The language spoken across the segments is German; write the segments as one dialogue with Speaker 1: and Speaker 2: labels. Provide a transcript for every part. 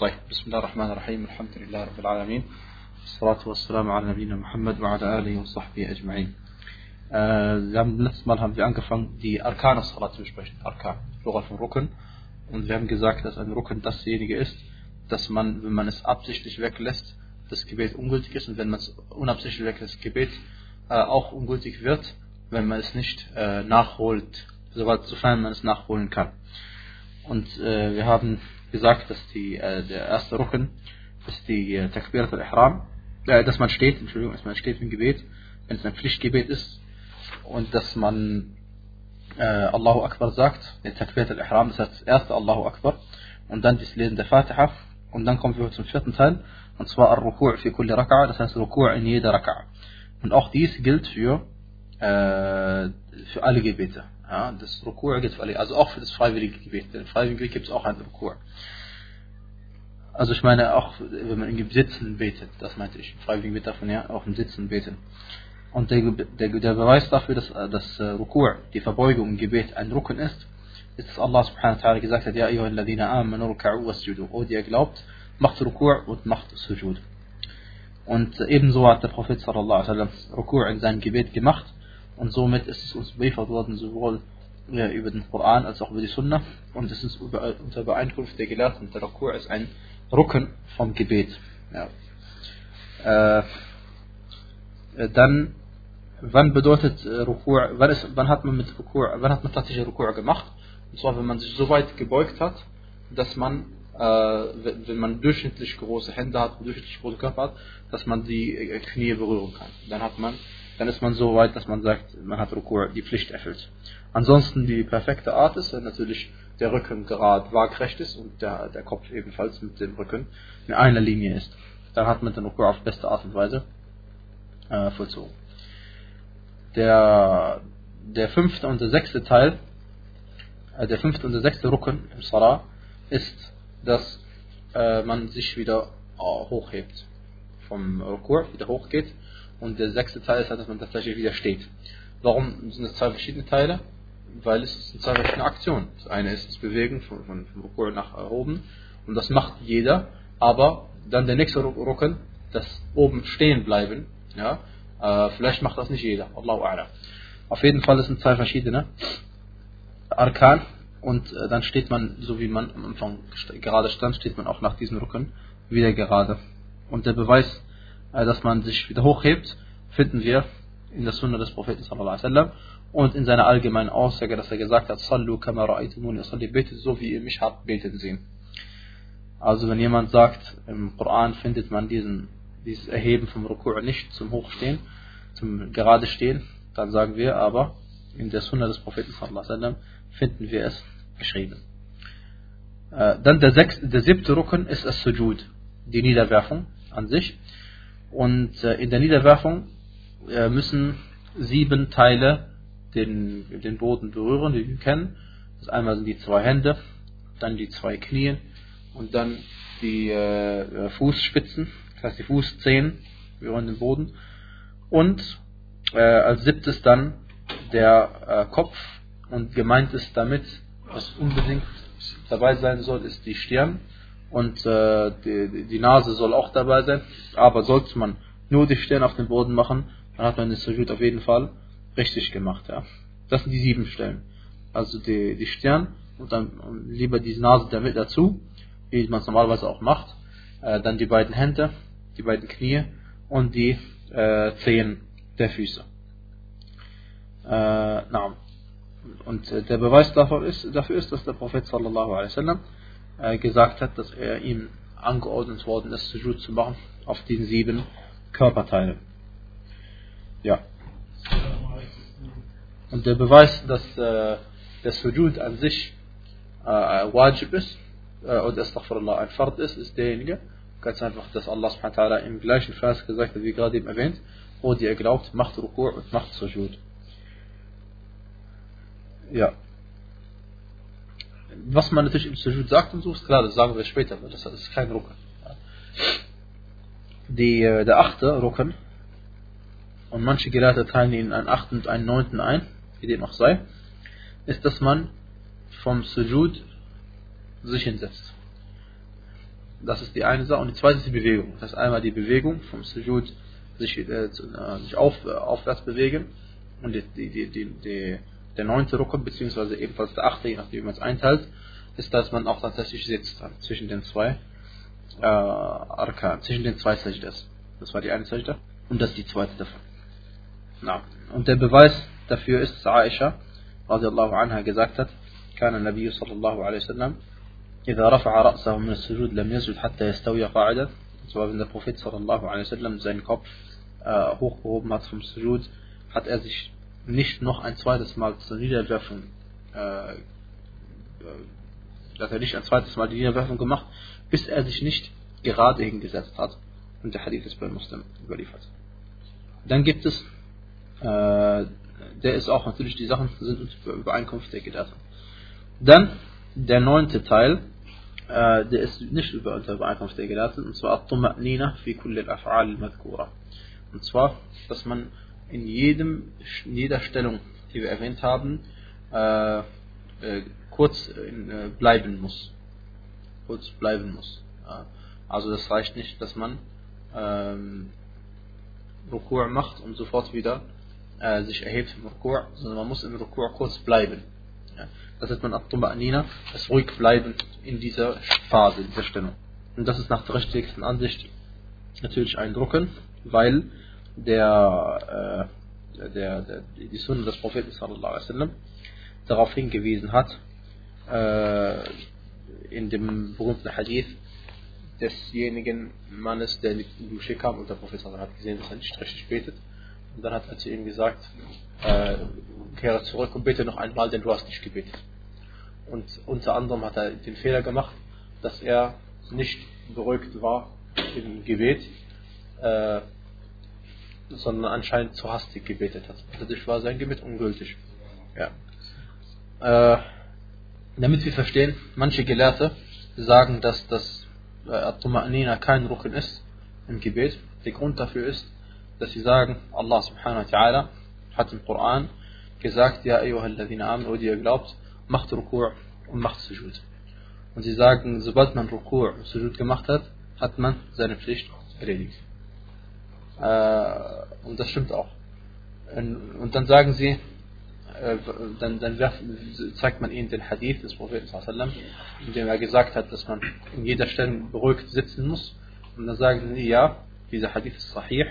Speaker 1: طيب بسم الله الرحمن الرحيم الحمد لله رب العالمين والصلاة والسلام على نبينا Muhammad وعلى آله وصحبه أجمعين äh, wir haben, letztes Mal haben wir angefangen, die Arkane Salat zu besprechen. Arkan, Plural von Rücken. Und wir haben gesagt, dass ein Rücken dasjenige ist, dass man, wenn man es absichtlich weglässt, das Gebet ungültig ist und wenn man es unabsichtlich weglässt, das Gebet äh, auch ungültig wird, wenn man es nicht äh, nachholt, sofern man es nachholen kann. Und äh, wir haben gesagt, dass die, äh, der erste Rücken ist die äh, Takbirat al-Ihram, äh, dass man steht, Entschuldigung, dass man steht im Gebet, wenn es ein Pflichtgebet ist und dass man äh, Allahu Akbar sagt, der Takbirat al-Ihram, das heißt das erste Allahu Akbar und dann das Lesen der Fatiha und dann kommen wir zum vierten Teil und zwar Al-Ruku' fi kulli Raka'a, das heißt Ruku' in jeder Raka'a. Und auch dies gilt für, äh, für alle Gebete. Ja, das Rukur gilt für alle, also auch für das freiwillige Gebet. Denn Gebet gibt es auch ein Rukur. Also ich meine auch, wenn man im Sitzen betet, das meinte ich. Freiwillige Gebet davon ja auch im Sitzen beten. Und der, der, der Beweis dafür, dass das Rukur, die Verbeugung im Gebet ein Rukun ist, ist, dass Allah subhanahu wa ta'ala gesagt hat, Ja, ayyuhalladhina amanu ruka'u wasjudu. O, die ihr glaubt, macht Rukur und macht Sujud. Und ebenso hat der Prophet sallallahu alaihi wasallam Rukur in seinem Gebet gemacht und somit ist es uns beliefert worden, sowohl über den Koran als auch über die Sunna. Und es ist unter Beeinkunft der Gelehrten, der Rukur ist ein Rücken vom Gebet. Ja. Äh, dann, wann bedeutet Rukur, wann, ist, wann hat man mit Rukur, wann hat man tatsächlich Rukur gemacht? Und zwar, wenn man sich so weit gebeugt hat, dass man, äh, wenn man durchschnittlich große Hände hat, durchschnittlich große Körper hat, dass man die Knie berühren kann. Dann hat man dann ist man so weit, dass man sagt, man hat Rukur die Pflicht erfüllt. Ansonsten die perfekte Art ist, wenn natürlich der Rücken gerade waagrecht ist und der, der Kopf ebenfalls mit dem Rücken in einer Linie ist. Dann hat man den Rukur auf beste Art und Weise äh, vollzogen. Der, der fünfte und der sechste Teil, äh, der fünfte und der sechste Rücken im Sarah ist, dass äh, man sich wieder hochhebt. Vom Rukur wieder hochgeht und der sechste Teil ist halt, dass man tatsächlich wieder steht. Warum sind das zwei verschiedene Teile? Weil es sind zwei verschiedene Aktionen. Das eine ist das Bewegen von, von, von Rukur nach oben und das macht jeder, aber dann der nächste Rucken, das oben stehen bleiben, ja, äh, vielleicht macht das nicht jeder. Allahu A'lam. Auf jeden Fall, es sind zwei verschiedene Arkan und äh, dann steht man, so wie man am Anfang gerade stand, steht man auch nach diesem Rücken wieder gerade. Und der Beweis dass man sich wieder hochhebt, finden wir in der Sunna des Propheten sallallahu alaihi wasallam und in seiner allgemeinen Aussage, dass er gesagt hat, Sallu kama ra'aytumuni salli, betet so wie ihr mich habt beten sehen. Also wenn jemand sagt, im Koran findet man diesen, dieses Erheben vom Ruku' nicht zum Hochstehen, zum gerade Stehen, dann sagen wir aber, in der Sunna des Propheten sallallahu alaihi wasallam finden wir es geschrieben. Äh, dann der, sechste, der siebte Rücken ist das Sujud, die Niederwerfung an sich. Und äh, in der Niederwerfung äh, müssen sieben Teile den, den Boden berühren, die wir kennen. Das einmal sind die zwei Hände, dann die zwei Knie und dann die äh, Fußspitzen, das heißt die Fußzehen berühren den Boden. Und äh, als siebtes dann der äh, Kopf und gemeint ist damit, was unbedingt dabei sein soll, ist die Stirn und äh, die, die, Nase soll auch dabei sein. Aber sollte man nur die Stirn auf den Boden machen, dann hat man den Sujud auf jeden Fall richtig gemacht. Ja. Das sind die sieben Stellen. Also die, die Stirn und dann lieber die Nase damit dazu, wie man es normalerweise auch macht. Äh, dann die beiden Hände, die beiden Knie und die äh, Zehen der Füße. Äh, na. Und äh, der Beweis dafür ist, dafür ist, dass der Prophet sallallahu alaihi wasallam gesagt hat, dass er ihm angeordnet worden ist, Sujud zu machen auf diesen sieben Körperteilen. Ja. Und der Beweis, dass äh, der Sujud an sich äh, wajib ist, äh, oder Astaghfirullah ein Fard ist, ist derjenige, ganz einfach, dass Allah subhanahu im gleichen Vers gesagt hat, wie gerade eben erwähnt, wo er glaubt, macht Rukur und macht Sujud. Ja was man natürlich im Sujud sagt und so, ist klar, das sagen wir später, weil das ist kein Rucken. Die, äh, der achte Rucken, und manche Gelehrte teilen ihn einen achten und einen neunten ein, wie dem auch sei, ist, dass man vom Sujud sich hinsetzt. Das ist die eine Sache. Und die zweite ist die Bewegung. Das ist einmal die Bewegung vom Sujud, sich, äh, äh, sich auf, äh, aufwärts bewegen. Und die, die, die, die, der neunte Rukun, beziehungsweise ebenfalls der achte, je nachdem wie man es einteilt, ist, dass man auch tatsächlich sitzt dann zwischen den zwei äh, Arkan, zwischen den zwei Sajdas. Das war die eine Sajda und das ist die zweite davon. Na. Und der Beweis dafür ist, dass Aisha radiallahu anha gesagt hat, كان النبي صلى الله عليه وسلم إذا رفع رأسه من السجود لم يسجد حتى يستوي قاعدا zwar wenn der Prophet sallallahu alaihi wasallam seinen Kopf äh, hochgehoben hat vom Sujud, hat er sich nicht noch ein zweites Mal zur Niederwerfung äh, hat er nicht ein zweites Mal die Niederwerfung gemacht, bis er sich nicht gerade hingesetzt hat. Und der Hadith ist bei Muslim überliefert. Dann gibt es, äh, der ist auch natürlich, die Sachen sind Übereinkunft der Gelehrten. Dann der neunte Teil, äh, der ist nicht über unter Übereinkunft der Gelehrten, und zwar At-Tuma'nina fi kulli al-Af'al al-Madhkura. Und zwar, dass man in jedem, in jeder Stellung, die wir erwähnt haben, äh, äh, kurz äh, bleiben muss. Kurz bleiben muss. Ja. Also das reicht nicht, dass man ähm, Rukur macht und sofort wieder äh, sich erhebt vom Rukur, sondern man muss im Rukur kurz bleiben. Ja. Das ist man Abtuma'nina, das ruhig bleiben in dieser Phase, in dieser Stellung. Und das ist nach der richtigsten Ansicht natürlich ein Drucken, weil der, äh, der, der, die Sunna des Propheten sallallahu alaihi wasallam darauf hingewiesen hat, äh, in dem berühmten Hadith desjenigen Mannes, der in die Dusche kam und der Prophet hat gesehen, dass er nicht richtig betet. Und dann hat er zu ihm gesagt, äh, kehre zurück und bete noch einmal, denn du hast nicht gebetet. Und unter anderem hat er den Fehler gemacht, dass er nicht beruhigt war im Gebet, äh, sondern anscheinend zu hastig gebetet hat. Dadurch war sein Gebet ungültig. Ja. Äh, damit wir verstehen, manche Gelehrte sagen, dass das äh, At-Tuma'nina kein Ruchen ist im Gebet. Der Grund dafür ist, dass sie sagen, Allah subhanahu wa ta'ala hat im Koran gesagt, Ja, ayyuhalladhina amen, die ihr glaubt, macht Rukur und macht Sujud. Und sie sagen, sobald man Rukur und Sujud gemacht hat, hat man seine Pflicht erledigt. Äh, und das stimmt auch. Und dann sagen sie, äh, dann, dann zeigt man ihnen den Hadith des Propheten, in dem er gesagt hat, dass man in jeder Stelle beruhigt sitzen muss. Und dann sagen sie, ja, dieser Hadith ist sahih,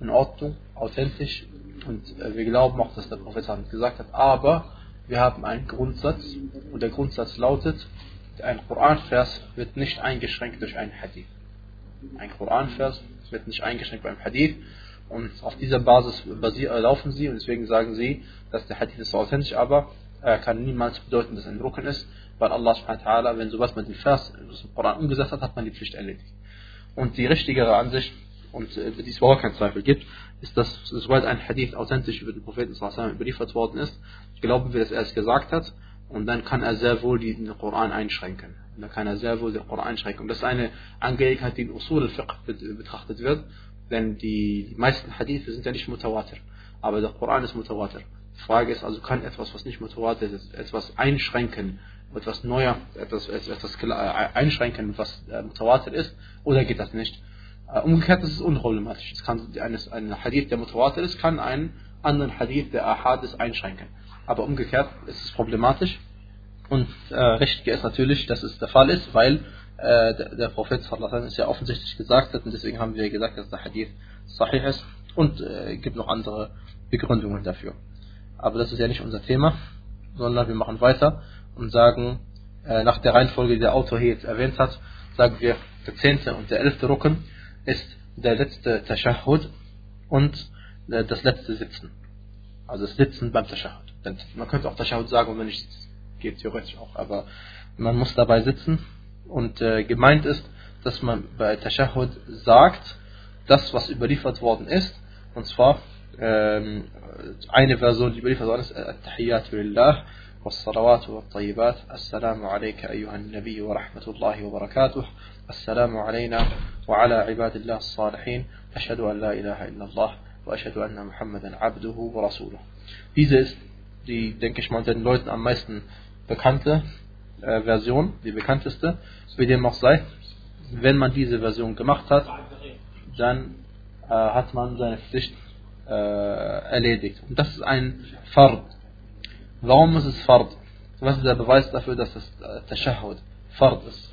Speaker 1: in Ordnung, authentisch. Und äh, wir glauben auch, dass der Prophet gesagt hat, aber wir haben einen Grundsatz und der Grundsatz lautet, ein Koranvers wird nicht eingeschränkt durch einen Hadith. Ein Koranvers wird nicht eingeschränkt beim Hadith. Und auf dieser Basis basier, laufen sie. Und deswegen sagen sie, dass der Hadith ist authentisch, aber er kann niemals bedeuten, dass ein Drucken ist, weil Allah subhanahu wenn sowas mit dem Vers im Koran umgesetzt hat, hat man die Pflicht erledigt. Und die richtigere Ansicht, und äh, die es überhaupt keinen Zweifel gibt, ist, dass sobald ein Hadith authentisch über den Propheten überliefert worden ist, glauben wir, dass er es gesagt hat, und dann kann er sehr wohl den Koran einschränken. Und dann kann er sehr wohl den Koran einschränken. Und das ist eine Angelegenheit, die in Usul al-Fiqh betrachtet wird. Denn die, meisten Hadithe sind ja nicht mutawatir. Aber der Koran ist mutawatir. Die Frage ist also, kann etwas, was nicht mutawatir ist, etwas einschränken, etwas neuer, etwas, etwas einschränken, was äh, mutawatir ist, oder geht das nicht? Äh, umgekehrt ist es unproblematisch. Ein Hadith, der mutawatir ist, kann einen anderen Hadith, der Ahad ist, einschränken. Aber umgekehrt ist es problematisch. Und äh, richtig ist natürlich, dass es der Fall ist, weil äh, der, der Prophet sallallahu es ja offensichtlich gesagt hat und deswegen haben wir gesagt, dass der Hadith sahih ist und äh, gibt noch andere Begründungen dafür. Aber das ist ja nicht unser Thema, sondern wir machen weiter und sagen, äh, nach der Reihenfolge, die der Autor hier jetzt erwähnt hat, sagen wir, der zehnte und der elfte Rücken ist der letzte Tashahhud und äh, das letzte Sitzen. Also das Sitzen beim Tashahhud. Man könnte auch Tashahhud sagen, wenn man nicht sitzt. Geht theoretisch auch, aber man muss dabei sitzen und äh, gemeint ist, dass man bei Tashahhud sagt, das, was überliefert worden ist, und zwar ähm, eine Version, die überliefert worden ist, Tahiyyatu lillah, والصلوات والطيبات السلام عليك أيها النبي ورحمة الله وبركاته السلام علينا وعلى عباد الله الصالحين أشهد أن لا إله إلا الله وأشهد أن محمدا عبده ورسوله Diese ist die, denke ich mal, den Leuten am meisten bekannte äh, Version, die bekannteste, wie dem auch sei. wenn man diese Version gemacht hat, dann äh, hat man seine Pflicht äh, erledigt. Und das ist ein Fard. Warum ist es Fard? Was ist der Beweis dafür, dass es äh, Tashahud Fard ist?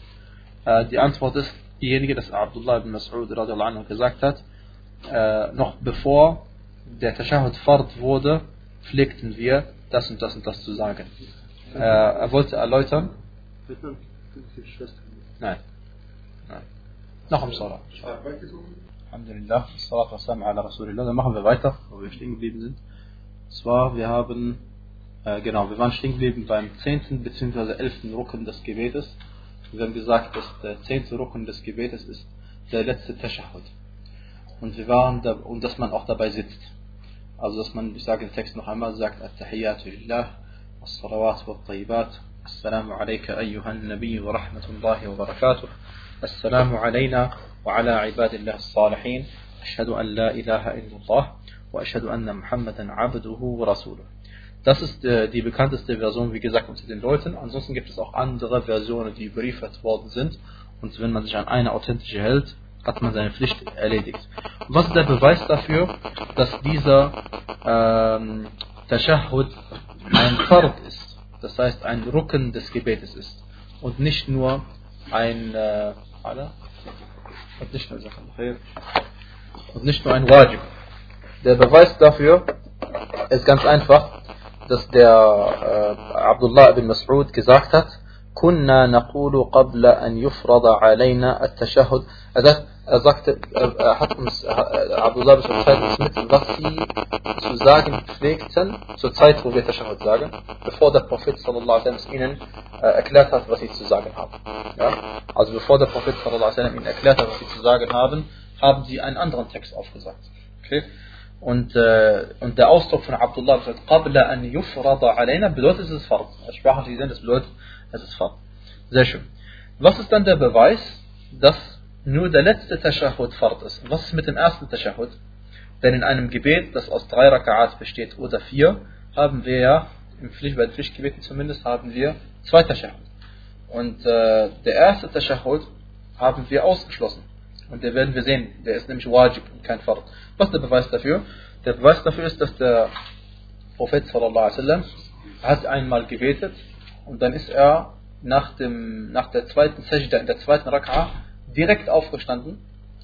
Speaker 1: Äh, die Antwort ist diejenige, dass Abdullah ibn Mas'ud gesagt hat, äh, noch bevor der Tashahud Fard wurde, pflegten wir das und das und das zu sagen. Äh, er wollte erläutern. Nein. Nein. Noch am Salah. Alhamdulillah, Salat wassalam ala Rasulillah. Dann machen wir weiter, wo wir stehen geblieben sind. Zwar, wir haben, äh, genau, wir waren stehen geblieben beim 10. bzw. 11. Rucken des Gebetes. Wir haben gesagt, dass der 10. Rucken des Gebetes ist der letzte Tashahud. Und wir waren da, und dass man auch dabei sitzt. Also, dass man, ich sage den Text noch einmal, sagt At-Tahiyyatu lillah, As-Salawat wa Tayyibat, Assalamu alayka ayyuhan Nabi wa rahmatullahi wa barakatuh, Assalamu alayna wa ala ibadillah salihin Ashhadu an la ilaha illallah wa ashhadu anna Muhammadan abduhu wa rasuluh. Das ist äh, die bekannteste Version, wie gesagt, unter den Leuten. Ansonsten gibt es auch andere Versionen, die überliefert worden sind. Und wenn man sich an eine authentische hält, hat man seine Pflicht erledigt. Was ist der Beweis dafür, dass dieser ähm, Tashahud ein Fard ist? Das heißt, ein Rücken des Gebetes ist. Und nicht nur ein äh, und nicht nur ein Wajib. Der Beweis dafür ist ganz einfach, dass der äh, Abdullah ibn Mas'ud gesagt hat, كنا نقول قبل أن يفرض علينا التشهد er sagte, er hat uns, Abdullah bin Mas'ud uns mit, was sie zu sagen pflegten, zur Zeit, wo wir Tashahud sagen, bevor der Prophet sallallahu alaihi wasallam ihnen äh, erklärt hat, was sie zu sagen haben. Ja? Also bevor der Prophet sallallahu alaihi wasallam ihnen erklärt hat, was sie zu sagen haben, haben sie einen anderen Text aufgesagt. Okay? Und, äh, und der Ausdruck von Abdullah bedeutet, قَبْلَ أَنْ يُفْرَضَ عَلَيْنَا bedeutet, es ist Fard. Als sprachliche Sinn, das bedeutet, es ist Fard. Sehr schön. Was ist dann der Beweis, dass nur der letzte Tashahud Fard ist? Was ist mit dem ersten Tashahud? Denn in einem Gebet, das aus drei Raka'at besteht oder vier, haben wir ja, im Pflicht, bei den Pflichtgebeten zumindest, haben wir zwei Tashahud. Und äh, der erste Tashahud haben wir ausgeschlossen. Und der werden wir sehen, der ist nämlich Wajib und kein Fard. Was ist der Beweis dafür? Der Beweis dafür ist, dass der Prophet sallallahu alaihi wasallam hat einmal gebetet und dann ist er nach, dem, nach der zweiten Sajda, in der zweiten Rak'a, direkt aufgestanden,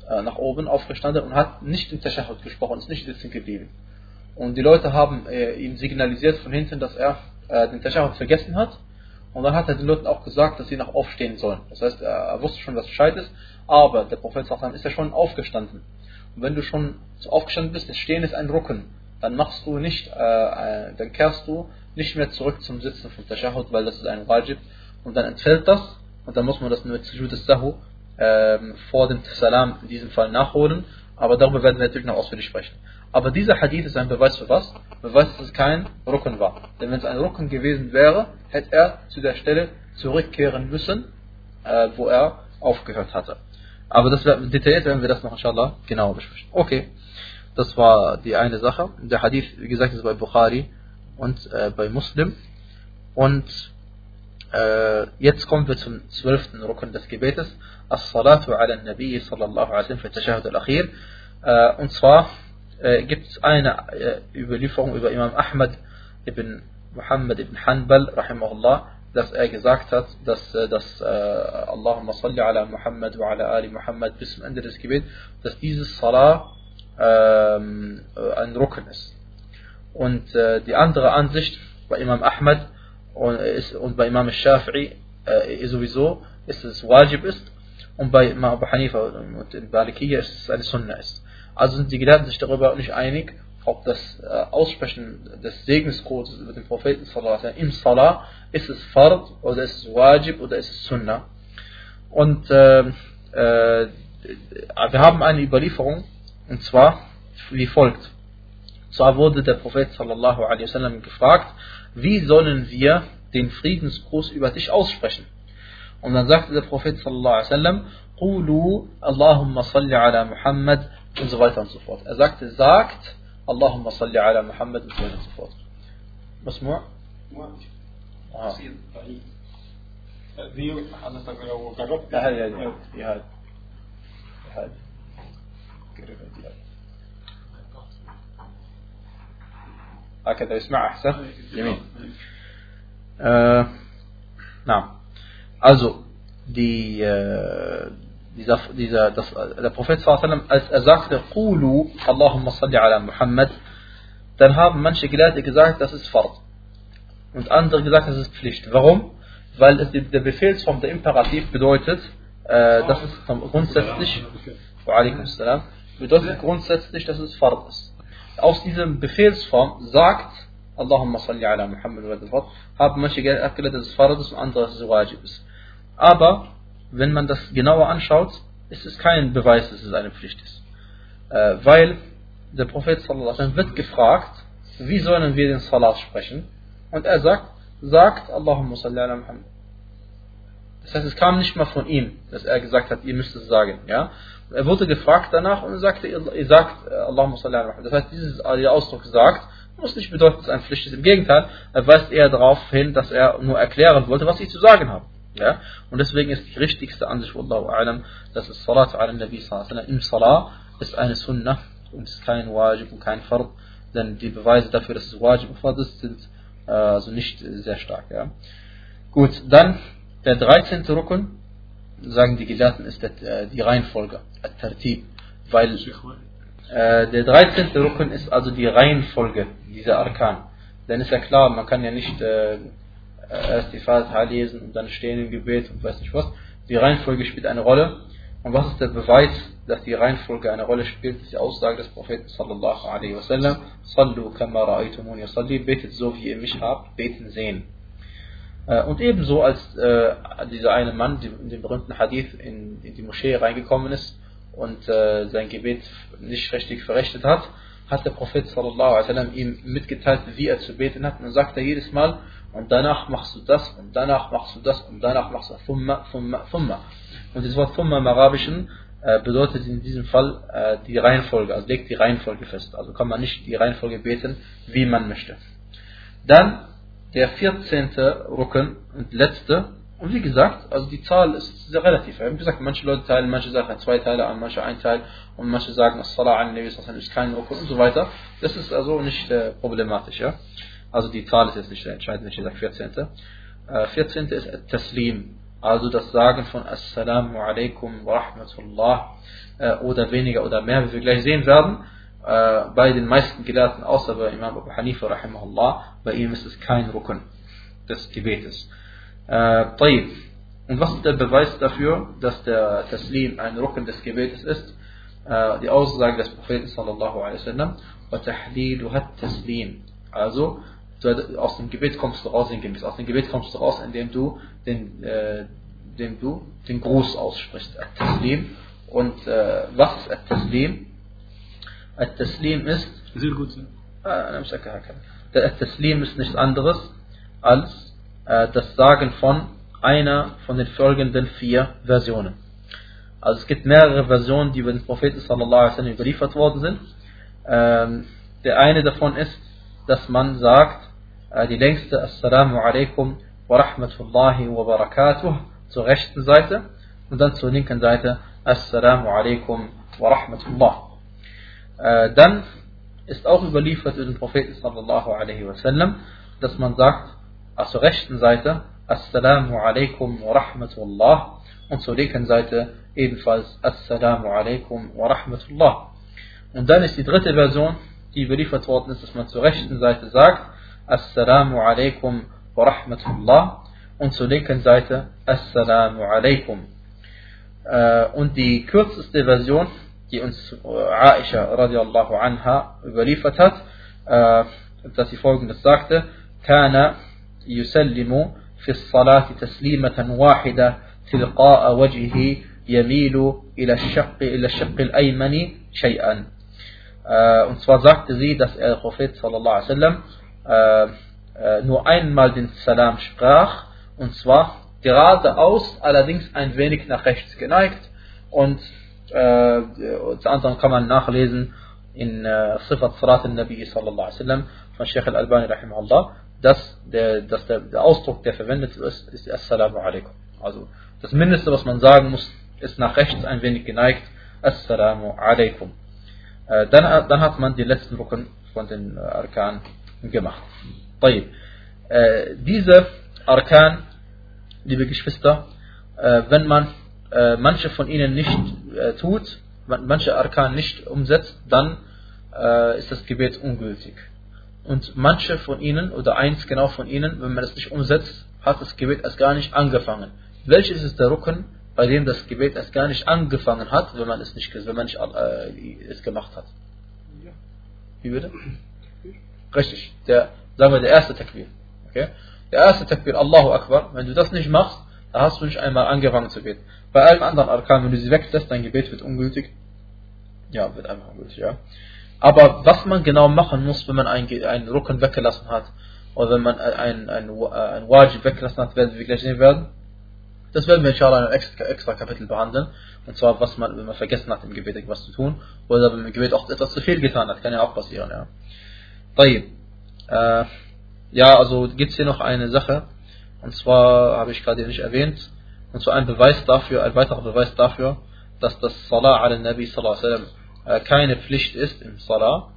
Speaker 1: äh, nach oben aufgestanden und hat nicht im Tashahud gesprochen, ist nicht sitzen geblieben. Und die Leute haben äh, ihm signalisiert von hinten, dass er äh, den Tashahud vergessen hat. Und dann hat er den Leuten auch gesagt, dass sie nach aufstehen sollen. Das heißt, er, er wusste schon, was Bescheid ist, aber der Prophet ist ja schon aufgestanden. Und wenn du schon aufgestanden bist, das Stehen ist ein Rucken, dann machst du nicht, äh, äh, dann kehrst du nicht mehr zurück zum Sitzen vom Tashahud, weil das ist ein Wajib. Und dann entfällt das und dann muss man das mit Sujud Sahu ähm, vor dem Salam in diesem Fall nachholen. Aber darüber werden wir natürlich noch ausführlich sprechen. Aber dieser Hadith ist ein Beweis für was? Beweis, dass es kein Rucken war. Denn wenn es ein Rucken gewesen wäre, hätte er zu der Stelle zurückkehren müssen, äh, wo er aufgehört hatte. Aber das detailliert werden wir das noch inshallah genauer besprechen. Okay, das war die eine Sache. Der Hadith, wie gesagt, ist bei Bukhari und äh, bei Muslim. Und äh, jetzt kommen wir zum zwölften Rücken des Gebetes. As-Salatu ala Nabi sallallahu alaihi für Tashahud al-Akhir. Äh, und zwar äh, gibt es eine äh, Überlieferung über Imam Ahmad ibn Muhammad ibn Hanbal, rahimahullah, dass er gesagt hat, dass, äh, dass äh, Allahumma salli ala Muhammad wa ala ali Muhammad bis zum Ende des Gebets, dass dieses Salah ähm, ein Rücken ist. Und äh, die andere Ansicht bei Imam Ahmad und, ist, und bei Imam Shafi'i äh, sowieso ist es Wajib ist und bei Imam Abu Hanifa und in Balikiyya ist es eine Sunna ist. Also sind die Gelehrten sich darüber nicht einig, ob das äh, Aussprechen des Segenscodes über den Propheten im Salah, ist es Fard oder ist es Wajib oder ist es Sunnah. Und äh, äh, wir haben eine Überlieferung, und zwar wie folgt. Zwar wurde der Prophet sallallahu alaihi wasallam gefragt, wie sollen wir den Friedensgruß über dich aussprechen? Und dann sagte der Prophet sallallahu alaihi wasallam, Qulu Allahumma salli ala Muhammad und so weiter und so fort. Er sagte, sagt اللهم صل على محمد und so weiter und so fort. مسموع؟ آه.
Speaker 2: دي حضرتك لو جربت
Speaker 1: لا هذه هذه هذه halt. هكذا يسمع أحسن جميل äh, na, also die, äh, dieser, dieser, das, der Prophet als er sagte, Qulu Allahumma salli ala Muhammad, dann haben manche Gelehrte gesagt, das ist Fard. Und andere gesagt, das ist Pflicht. Warum? Weil es der Befehlsform, der Imperativ bedeutet, äh, das ist grundsätzlich, bedeutet grundsätzlich, dass es Fard ist. Aus diesem Befehlsform sagt Allahumma salli ala Muhammad wa haben manche erklärt, dass es Farad ist und andere, dass es Wajib ist. Aber, wenn man das genauer anschaut, ist es kein Beweis, dass es eine Pflicht ist. Äh, weil der Prophet sallallahu alaihi wird gefragt, wie sollen wir den Salat sprechen? Und er sagt, sagt Allahumma salli ala Muhammad. Das heißt, es kam nicht mal von ihm, dass er gesagt hat, ihr müsst es sagen. Ja? Er wurde gefragt danach und sagte, ihr sagt äh, Allahumma salli ala. Das heißt, dieser Ausdruck sagt, muss nicht bedeuten, dass es eine Pflicht ist. Im Gegenteil, er weist eher darauf hin, dass er nur erklären wollte, was ich zu sagen habe. Ja? Und deswegen ist die richtigste Ansicht, Wallahu a'lam, dass es Salat ala Nabi sallallahu Im Salah ist eine Sunnah und ist kein Wajib und kein Fard, denn die Beweise dafür, dass es Wajib und Fard ist, sind äh, also nicht sehr stark. Ja? Gut, dann der 13. Rukun, sagen die Gelehrten, ist der, äh, die Reihenfolge, At-Tartib, weil äh, der 13. Rukun ist also die Reihenfolge dieser Arkan. Denn ist ja klar, man kann ja nicht äh, erst die Fatiha lesen und dann stehen im Gebet und weiß nicht was. Die Reihenfolge spielt eine Rolle. Und was ist der Beweis, dass die Reihenfolge eine Rolle spielt? Das ist die Aussage des Propheten sallallahu alaihi wasallam. Sallu kama ra'aytumuni salli. Betet so, wie ihr mich habt. Beten sehen. Äh, und ebenso als äh, dieser eine Mann in dem berühmten Hadith in, in die Moschee reingekommen ist und äh, sein Gebet nicht richtig verrichtet hat, hat der Prophet sallallahu alaihi ihm mitgeteilt, wie er zu beten hat. Und sagt er jedes Mal, und danach machst du das, und danach machst du das, und danach machst du Thumma, Thumma, Thumma. Und das Wort Thumma im Arabischen äh, bedeutet in diesem Fall äh, die Reihenfolge, also legt die Reihenfolge fest. Also kann man nicht die Reihenfolge beten, wie man möchte. Dann der 14. Rücken und letzte und wie gesagt, also die Zahl ist sehr relativ. Wie gesagt, manche Leute teilen manche Sachen zwei Teile an, manche ein Teil und manche sagen, As-Salah an Nabi ist kein Rukun und so weiter. Das ist also nicht äh, problematisch. Ja? Also die Zahl ist jetzt nicht entscheidend, ich sage 14. Äh, 14. ist Taslim, also das Sagen von Assalamu alaikum wa rahmatullah äh, oder weniger oder mehr, wie wir gleich sehen werden. Äh, bei den meisten Gelehrten, außer bei Imam Abu Hanifa rahimahullah, bei ihm ist es kein Rukun des Gebetes. Äh, Und was ist der Beweis dafür, dass der Taslim ein Rücken des Gebetes ist? Äh, die Aussage des Propheten sallallahu alaihi wasallam, وَتَحْلِيلُهَا Taslim. Also, aus dem Gebet kommst du raus in Gemäß. Aus dem Gebet kommst du raus, indem du den, äh, indem du den Gruß aussprichst. At-Taslim. Und äh, was ist At-Taslim? At-Taslim ist. Sehr gut. Der At-Taslim ist nichts anderes als äh, das Sagen von einer von den folgenden vier Versionen. Also es gibt mehrere Versionen, die über den Propheten sallallahu alaihi wasallam überliefert worden sind. Ähm, der eine davon ist, dass man sagt, äh, die längste Assalamu alaikum wa rahmatullahi wa barakatuh zur rechten Seite und dann zur linken Seite Assalamu alaikum wa rahmatullah. Äh, dann ist auch überliefert über den Propheten sallallahu alaihi wasallam, dass man sagt, also zur rechten Seite Assalamu alaikum wa rahmatullah und zur linken Seite ebenfalls Assalamu alaikum wa rahmatullah. Und dann ist die dritte Version, die überliefert worden ist, dass man zur rechten Seite sagt Assalamu alaikum wa rahmatullah und zur linken Seite Assalamu alaikum. Äh, und die kürzeste Version, die uns Aisha radiallahu anha überliefert hat, äh, dass sie folgendes sagte, كان يسلم في الصلاة تسليمة واحدة تلقاء وجهه يميل إلى الشق إلى الشق الأيمن شيئا und zwar sagte sie, dass der Prophet sallallahu alaihi wasallam äh, nur einmal den Salam sprach und zwar geradeaus, allerdings ein wenig nach rechts geneigt und äh, zu anderen kann man nachlesen in äh, Sifat Salat al-Nabi sallallahu alaihi wasallam von Sheikh al-Albani rahimahullah dass, der, dass der, der Ausdruck, der verwendet ist, ist Assalamu alaikum. Also das Mindeste, was man sagen muss, ist nach rechts ein wenig geneigt Assalamu alaikum. Äh, dann, dann hat man die letzten Rücken von den äh, Arkan gemacht. طيب. Äh, diese Arkan, liebe Geschwister, äh, wenn man äh, manche von ihnen nicht äh, tut, manche Arkan nicht umsetzt, dann ist das Gebet ungültig. Und manche von ihnen, oder eins genau von ihnen, wenn man es nicht umsetzt, hat das Gebet erst gar nicht angefangen. Welches ist der Rücken, bei dem das Gebet erst gar nicht angefangen hat, wenn man es nicht, wenn man nicht äh, es gemacht hat? Wie bitte? Richtig, der, sagen wir der erste Takbir. Okay? Der erste Takbir, Allahu Akbar, wenn du das nicht machst, dann hast du nicht einmal angefangen zu beten. Bei allen anderen Arkan, wenn du sie weglässt, dein Gebet wird ungültig. Ja, wird einfach ungültig, ja. Aber was man genau machen muss, wenn man einen, einen Rücken weggelassen hat, oder wenn man ein, ein, ein Wajib weggelassen hat, werden wir gleich sehen werden. Das werden wir inshallah in einem extra, extra Kapitel behandeln. Und zwar, was man, wenn man vergessen hat, im Gebet etwas zu tun. Oder wenn man im Gebet auch etwas zu viel getan hat. Kann ja auch passieren, ja. Äh, ja, also gibt es hier noch eine Sache. Und zwar habe ich gerade nicht erwähnt. Und zwar ein Beweis dafür, ein weiterer Beweis dafür, dass das Salah al Nabi sallallahu alaihi wasallam äh, keine Pflicht ist im Salah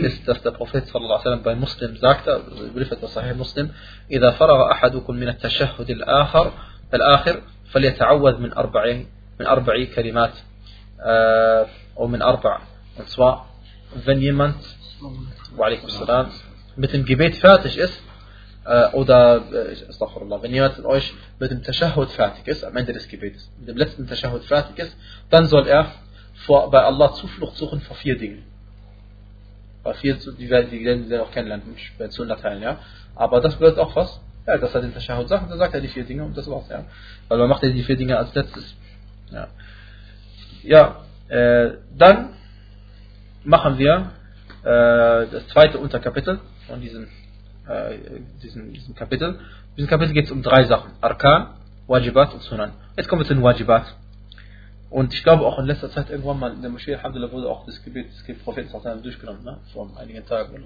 Speaker 1: ist, dass der Prophet sallallahu alaihi bei Muslim sagte, überliefert das Sahih Muslim, إذا فرغ أحدكم من التشهد الآخر الآخر فليتعوذ من أربع من أربع كلمات أو من أربع und zwar wenn jemand وعليكم السلام mit dem Gebet fertig ist oder astaghfirullah, wenn jemand von euch mit dem Tashahud fertig ist, am Ende des Gebetes, mit dem letzten Tashahud fertig ist, dann soll er vor, bei Allah Zuflucht suchen vor vier Dingen. Bei vier, die werden, die werden auch kennenlernen, bei Sunnah-Teilen, ja. Aber das wird auch was, ja, dass er den Tashahud sagt, dann sagt er die vier Dinge und das war's, ja. Weil man macht ja die vier Dinge als letztes. Ja, ja äh, dann machen wir äh, das zweite Unterkapitel von diesem, äh, diesem, diesem Kapitel. In diesem Kapitel geht es um drei Sachen. Arkan, Wajibat und Sunan. Jetzt kommen wir zu den Wajibat. Und ich glaube auch in letzter Zeit irgendwann mal in der Moschee, Alhamdulillah, wurde auch das Gebet des Propheten durchgenommen, ne? vor einigen Tagen.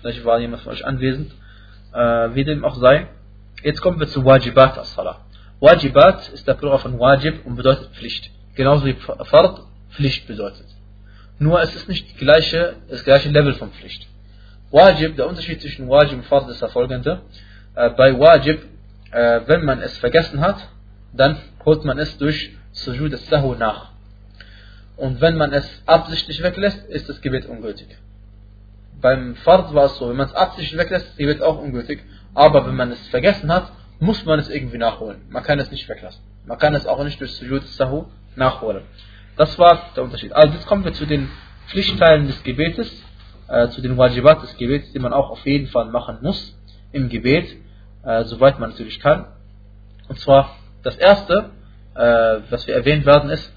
Speaker 1: Vielleicht war jemand von euch anwesend, äh, wie dem auch sei. Jetzt kommen wir zu Wajibat as-Salah. Wajibat ist der Plural von Wajib und bedeutet Pflicht. Genauso wie Fard Pflicht bedeutet. Nur es ist nicht gleiche, das gleiche Level von Pflicht. Wajib, der Unterschied zwischen Wajib und Fard ist der folgende. Äh, bei Wajib, äh, wenn man es vergessen hat, dann holt man es durch Sujud al-Sahu nach. Und wenn man es absichtlich weglässt, ist das Gebet ungültig. Beim Fard war es so, wenn man es absichtlich weglässt, ist das Gebet auch ungültig. Aber wenn man es vergessen hat, muss man es irgendwie nachholen. Man kann es nicht weglassen. Man kann es auch nicht durch Sujud al-Sahu nachholen. Das war der Unterschied. Also jetzt kommen wir zu den Pflichtteilen des Gebetes, äh, zu den Wajibat des Gebets, die man auch auf jeden Fall machen muss im Gebet, äh, soweit man natürlich kann. Und zwar das erste, äh, was wir erwähnt werden, ist,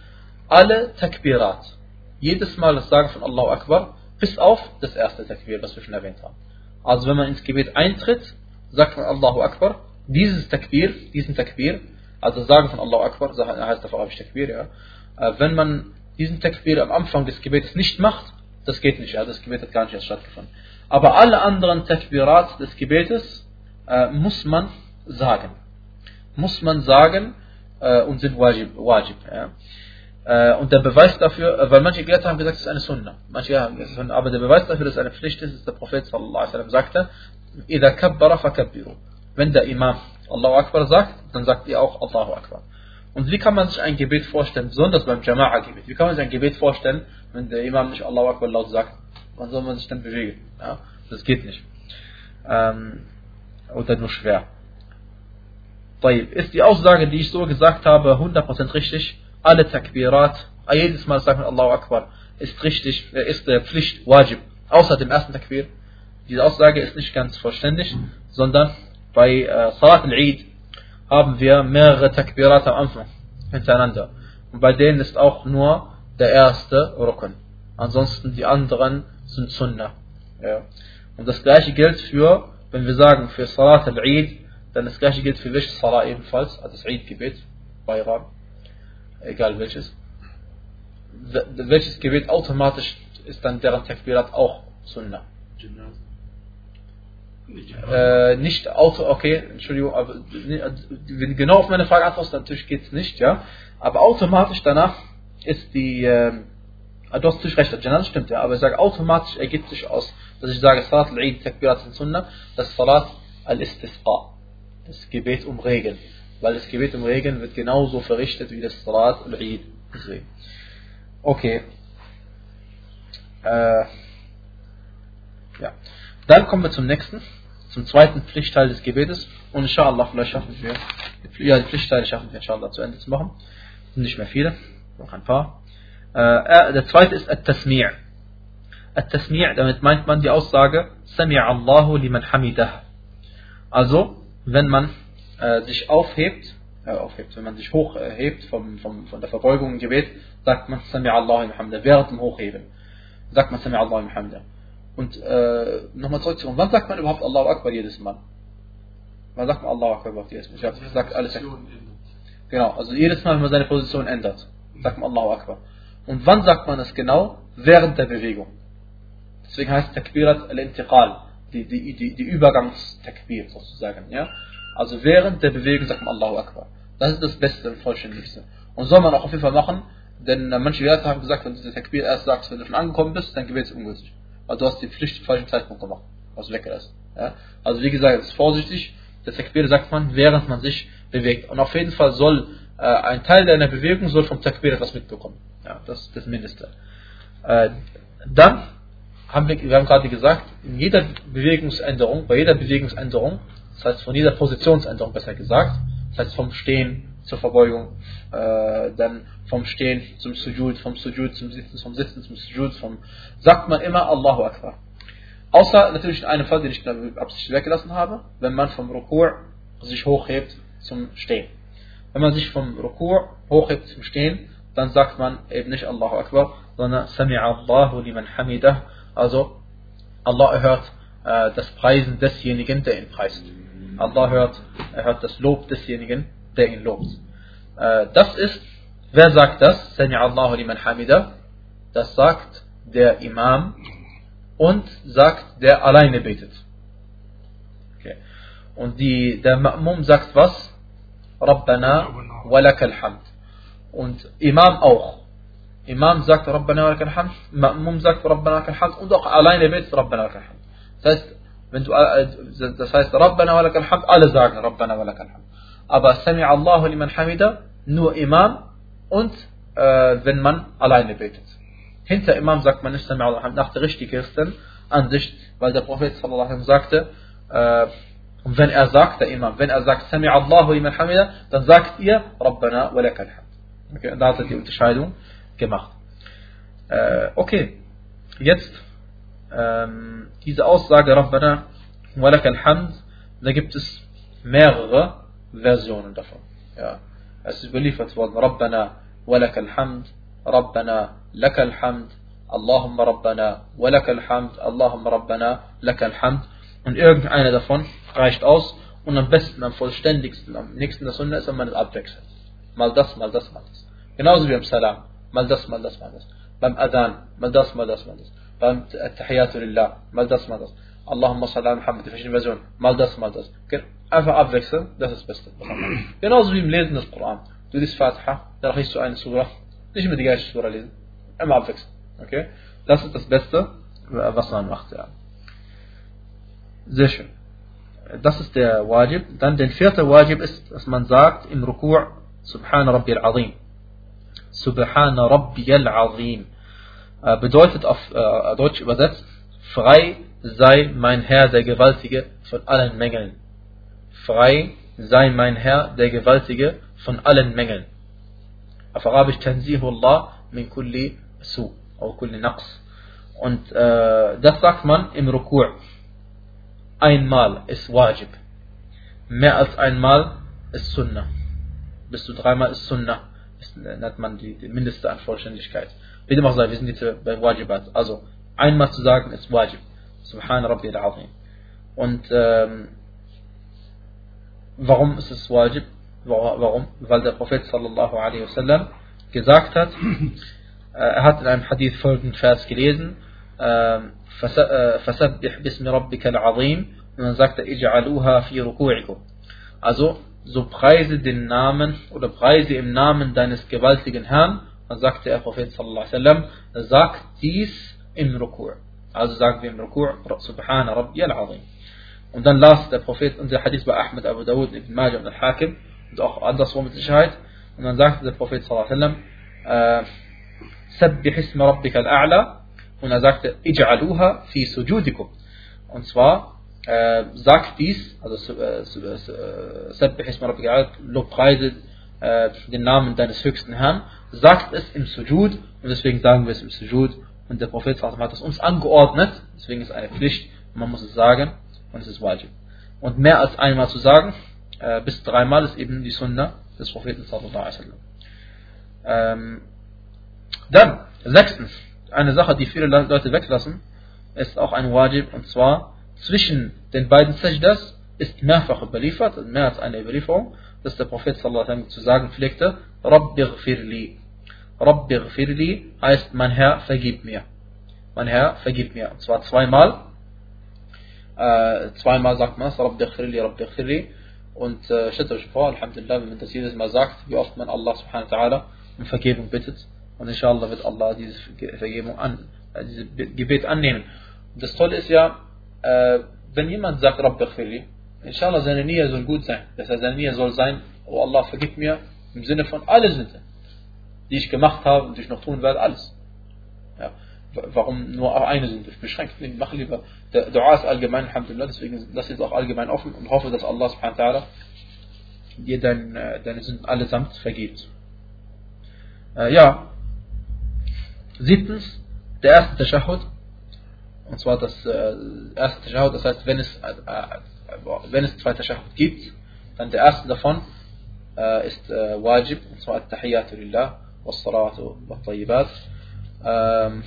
Speaker 1: alle Takbirat. Jedes Mal das Sagen von Allahu Akbar, bis auf das erste Takbir, was wir schon erwähnt haben. Also wenn man ins Gebet eintritt, sagt man Allahu Akbar, dieses Takbir, diesen Takbir, also Sagen von Allahu Akbar, heißt auf Arabisch Takbir, ja. Äh, wenn man diesen Takbir am Anfang des Gebetes nicht macht, das geht nicht, ja, das Gebet hat gar nicht erst stattgefunden. Aber alle anderen Takbirat des Gebetes äh, muss man sagen. Muss man sagen, äh, und sind wajib. wajib ja. Äh, und der Beweis dafür, äh, weil manche Gelehrte haben gesagt, es ist eine Sunna. Manche haben gesagt, Sunna. Aber der Beweis dafür, dass es eine Pflicht ist, ist der Prophet sallallahu alaihi wasallam sagte, إِذَا كَبَّرَ فَكَبِّرُوا Wenn der Imam Allahu Akbar sagt, dann sagt ihr auch Allahu Akbar. Und wie kann man sich ein Gebet vorstellen, besonders beim Jama'a-Gebet? Wie kann man sich ein Gebet vorstellen, wenn der Imam nicht Allahu Akbar laut sagt? Wann soll man sich dann bewegen? Ja, das geht nicht. Ähm, oder nur schwer. Ist die Aussage, die ich so gesagt habe, 100% richtig? Alle Takbirat, jedes Mal sagen Allahu Akbar, ist richtig, äh, ist der Pflicht, Wajib, außer dem ersten Takbir. Diese Aussage ist nicht ganz vollständig, sondern bei äh, Salat al-Eid haben wir mehrere Takbirat am Anfang hintereinander. Und bei denen ist auch nur der erste Rukun. Ansonsten die anderen sind Sunnah. Ja. Und das gleiche gilt für, wenn wir sagen, für Salat al-Eid, dann das gleiche gilt für welches Salah ebenfalls, also das Eid-Gebet, Bayram, egal welches. Welches Gebet automatisch ist dann deren Takbirat auch Sunnah. Äh, nicht Auto, okay, Entschuldigung, aber wenn genau auf meine Frage antwortest, natürlich geht es nicht, ja. Aber automatisch danach ist die, äh, du hast natürlich recht, Janaz stimmt ja, aber ich sage, automatisch ergibt sich aus, dass ich sage, Salat al-Eid, Takbirat al-Sunnah, das Salat al-Istisqa, das Gebet um Regen. Weil das Gebet um Regen wird genauso verrichtet wie das Salat al-Eid. Okay. Äh, ja. Dann kommen wir zum nächsten, zum zweiten Pflichtteil des Gebetes. Und inshallah, vielleicht schaffen wir, ja, die Pflichtteile schaffen wir inshallah zu Ende zu machen. Nicht mehr viele, noch ein paar. Äh, äh der zweite ist At-Tasmi' At-Tasmi' damit meint man die Aussage Sami'a Allahu liman hamidah. Also, wenn man äh, sich aufhebt, äh, aufhebt, wenn man sich hochhebt vom, vom, von der Verbeugung im Gebet, sagt man Sami'a Allahu liman hamidah, während dem Hochheben. Sagt man Sami'a Allahu liman hamidah. Und äh, nochmal zurück zu wann sagt man überhaupt Allahu Akbar jedes Mal? Wann sagt man Allahu Akbar überhaupt jedes Mal? Ich habe gesagt, alles. Genau, also jedes Mal, wenn man seine Position ändert, sagt man Allahu Akbar. Und wann sagt man es genau? Während der Bewegung. Deswegen heißt Takbirat al-Intiqal, die, die, die, die Übergangstakbir sozusagen. Ja? Also während der Bewegung sagt man Allahu Akbar. Das ist das Beste und Vollständigste. Und soll man auch auf jeden Fall machen, denn manche Werte haben gesagt, wenn du die Takbir erst sagst, wenn du schon angekommen bist, dann Gebet ist ungültig. Weil du hast die Pflicht im falschen Zeitpunkt gemacht. Was weggelassen. Ja? Also wie gesagt, ist vorsichtig. Der Takbir sagt man, während man sich bewegt. Und auf jeden Fall soll äh, ein Teil deiner Bewegung soll vom Takbir etwas mitbekommen. Ja, das ist das Mindeste. Äh, dann haben wir, wir haben gerade gesagt, in jeder Bewegungsänderung, bei jeder Bewegungsänderung, das heißt von jeder Positionsänderung besser gesagt, das heißt vom Stehen zur Verbeugung, äh, dann vom Stehen zum Sujud, vom Sujud zum Sitzen, vom Sitzen zum Sujud, vom, sagt man immer Allahu Akbar. Außer natürlich in einem Fall, den ich absichtlich weggelassen habe, wenn man vom Rukur sich hochhebt zum Stehen. Wenn man sich vom Rukur hochhebt zum Stehen, dann sagt man eben nicht Allahu Akbar, sondern Sami'a Allahu liman hamidah, also Allah erhört äh, das Preisen desjenigen, der ihn preist. Allah hört, er hört das Lob desjenigen, der ihn lobt. Äh, das ist, wer sagt das? Sami'a Allahu liman hamidah. Das sagt der Imam und sagt, der alleine betet. Okay. Und die, der Ma'mum sagt was? Rabbana walakal hamd. Und Imam auch. Imam sagt Rabbana walakal hamd, Ma'mum sagt Rabbana walakal hamd und auch alleine betet Rabbana walakal hamd. Das heißt, wenn du, äh, das heißt Rabbana walakal hamd, alle sagen Rabbana walakal hamd. Aber Sami Allahu liman hamida, nur Imam und äh, wenn man alleine betet. Hinter Imam sagt man nicht Sami Allahu nach der richtigsten Ansicht, weil der Prophet sallallahu sagte, äh, wenn er sagt, der Imam, wenn er sagt Sami Allahu liman hamida, dann sagt ihr Rabbana wa lakal hamd. Okay, da hat er die Unterscheidung gemacht. Äh, okay, jetzt ähm, diese Aussage Rabbana wa lakal hamd, da gibt es mehrere Versionen davon. Ja. Es ist überliefert worden, Rabbana walakal hamd, Rabbana lakal hamd, Allahumma Rabbana walakal hamd, Allahumma Rabbana lakal hamd. Und irgendeiner davon reicht aus. Und am besten, am vollständigsten, am nächsten der Sunna ist, wenn man es abwechselt. Mal das, mal das, mal das. Genauso wie beim Salam. Mal das, mal das, mal das. Beim Adhan. Mal das, mal das, mal das. Beim Tahiyatu Lillah. Mal das, mal das. Allahumma sallam Muhammad. Die verschiedenen Versionen. Mal das, mal das. Einfach abwechseln, das ist das Beste. Genauso wie im Lesen des Koran. Du liest Fatiha, dann riechst du eine Surah. Nicht immer die gleiche Surah lesen. Immer abwechseln. Okay? Das ist das Beste, was man macht. Ja. Sehr schön. Das ist der Wajib. Dann der vierte Wajib ist, dass man sagt im Ruku' Subhan Rabbi al-Azim. Subhan Rabbi al-Azim. Bedeutet auf äh, Deutsch übersetzt, frei sei mein Herr der Gewaltige von allen Mängeln frei sei mein Herr, der Gewaltige, von allen Mängeln. Auf Arabisch Allah min kulli su, oder kulli naqs. Und äh, das sagt man im Rukur. Einmal ist Wajib. Mehr als einmal ist Sunnah. Bis zu dreimal ist Sunnah. Das nennt man die, die mindeste an Vollständigkeit. Wie dem auch sei, wir sind jetzt bei Wajibat. Also einmal zu sagen ist Wajib. Subhan Rabbi al-Azim. Und ähm, Warum ist es wajib? Warum? Weil der Prophet sallallahu alaihi wasallam gesagt hat, er hat in einem Hadith folgenden Vers gelesen, فسبح باسم ربك العظيم und dann sagt er, اجعلوها في ركوعكم. Also, so preise den Namen oder preise im Namen deines gewaltigen Herrn dann sagte der Prophet sallallahu alaihi wasallam, sagt dies im Rukur. Also sagen wir im Rukur, Subhana Rabbi al-Azim. Und dann las der Prophet, und der Hadith bei Ahmed, Abu Dawud, Ibn Majah und Al-Hakim, und auch anderswo mit Sicherheit, und dann sagte der Prophet sallallahu alaihi wasallam, Sabbih isma rabbika al-a'la, und er sagte, Ij'aluha fi sujudikum. Und zwar, äh, sagt dies, also Sabbih isma rabbika al-a'la, lobpreise äh, den Namen deines höchsten Herrn, sagt es im Sujud, und deswegen sagen wir es im Sujud, und der Prophet hat es uns angeordnet, deswegen ist es eine Pflicht, man muss es sagen, und es ist wajib. Und mehr als einmal zu sagen, äh, bis dreimal ist eben die Sunna des Propheten sallallahu alaihi wasallam. Ähm, dann, sechstens, eine Sache, die viele Leute weglassen, ist auch ein Wajib, und zwar zwischen den beiden Sajdas ist mehrfach überliefert, mehr als eine Überlieferung, dass der Prophet sallallahu alaihi wasallam zu sagen pflegte, Rabbi ghfirli. Rabbi ghfirli heißt, mein Herr, vergib mir. Mein Herr, vergib mir. Und zwar zweimal. Äh, zweimal sagt man es, Rabbi ghfirli, Rabbi ghfirli. Und äh, stellt euch vor, Alhamdulillah, wenn man das jedes Mal sagt, wie oft man Allah subhanahu wa ta'ala um Vergebung bittet. Und inshallah wird Allah diese Vergebung an, äh, dieses Gebet annehmen. Und das Tolle ist ja, äh, wenn jemand sagt, Rabbi ghfirli, inshallah seine Nähe soll gut sein. Das heißt, seine Nähe soll sein, oh Allah vergib mir, im Sinne von alle Sünden, die ich gemacht habe und die ich noch tun werde, alles. Ja. Warum nur auf eine Sünde beschränkt? Ich mache lieber, der Dua ist allgemein, Alhamdulillah, deswegen lass es auch allgemein offen und hoffe, dass Allah subhanahu wa dir dein, äh, deine Sünden allesamt vergibt. Äh, ja. Siebtens, der erste Tashahud. Und zwar das äh, erste Tashahud, das heißt, wenn es, äh, äh wenn es zwei Tashahud gibt, dann der erste davon äh, ist Wajib, und zwar At-Tahiyyatu Lillah, Was-Salatu, Was-Tayyibat. Ähm,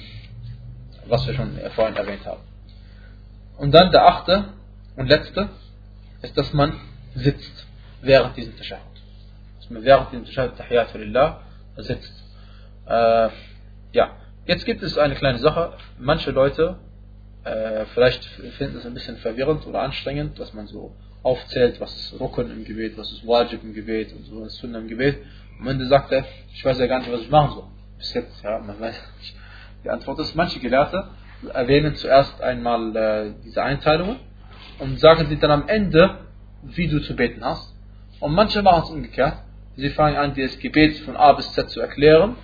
Speaker 1: was wir schon vorhin erwähnt haben. Und dann der achte und letzte ist, dass man sitzt während diesem Tashahud. Dass man während diesem Tashahud Tahiyatu Lillah sitzt. Äh, ja, jetzt gibt es eine kleine Sache. Manche Leute äh, vielleicht finden es ein bisschen verwirrend oder anstrengend, dass man so aufzählt, was ist Rukun im Gebet, was ist Wajib im Gebet und so was ist Sunnah im Gebet. Und wenn du sagst, ich weiß ja gar nicht, was ich machen soll. Bis jetzt, ja, man weiß nicht die Antwort ist, manche Gelehrte erwähnen zuerst einmal äh, diese Einteilungen und sagen sie dann am Ende, wie du zu beten hast. Und manche machen es umgekehrt. Sie fangen an, dir das Gebet von A bis Z zu erklären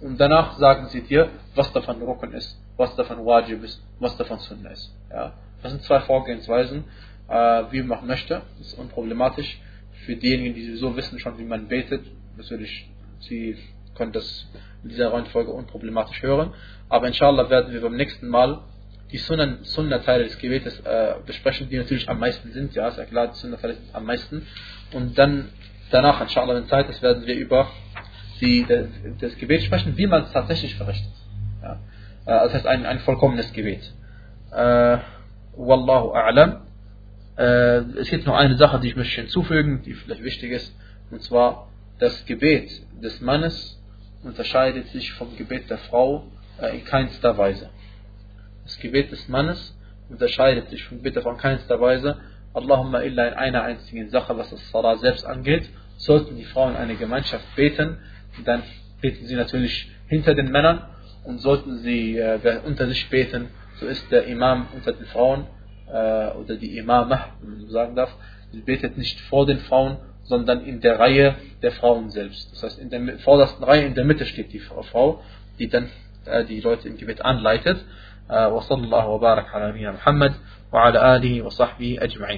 Speaker 1: und danach sagen sie dir, was davon Rukun ist, was davon Wajib ist, was davon Sunnah ist. Ja? Das sind zwei Vorgehensweisen, äh, wie man möchte. Das ist unproblematisch für diejenigen, die sowieso wissen schon, wie man betet. Natürlich, sie können das in dieser Reihenfolge unproblematisch hören. Aber inshallah werden wir beim nächsten Mal die Sunnah-Teile des Gebetes äh, besprechen, die natürlich am meisten sind. Ja, ist ja klar, die Sunnah-Teile sind am meisten. Und dann danach, inshallah, wenn Zeit ist, werden wir über die, das Gebet sprechen, wie man es tatsächlich verrichtet. Ja. Äh, das heißt, ein, ein vollkommenes Gebet. Äh, Wallahu a'lam. Äh, es gibt noch eine Sache, die ich möchte hinzufügen, die vielleicht wichtig ist. Und zwar, das Gebet des Mannes unterscheidet sich vom Gebet der Frau äh, in keinster Weise. Das Gebet des Mannes unterscheidet sich vom Gebet der Frau in keinster Weise. Allahumma illa in einer einzigen Sache, was das Salah selbst angeht. Sollten die Frauen eine Gemeinschaft beten, dann beten sie natürlich hinter den Männern und sollten sie äh, unter sich beten, so ist der Imam unter den Frauen äh, oder die Imamah, wenn man so sagen darf, sie betet nicht vor den Frauen, sondern in der Reihe der Frauen selbst. Das heißt, in der vordersten Reihe in der Mitte steht die Frau, die dann äh, die Leute im Gebet anleitet. وصلى الله وبارك على نبينا محمد وعلى آله وصحبه أجمعين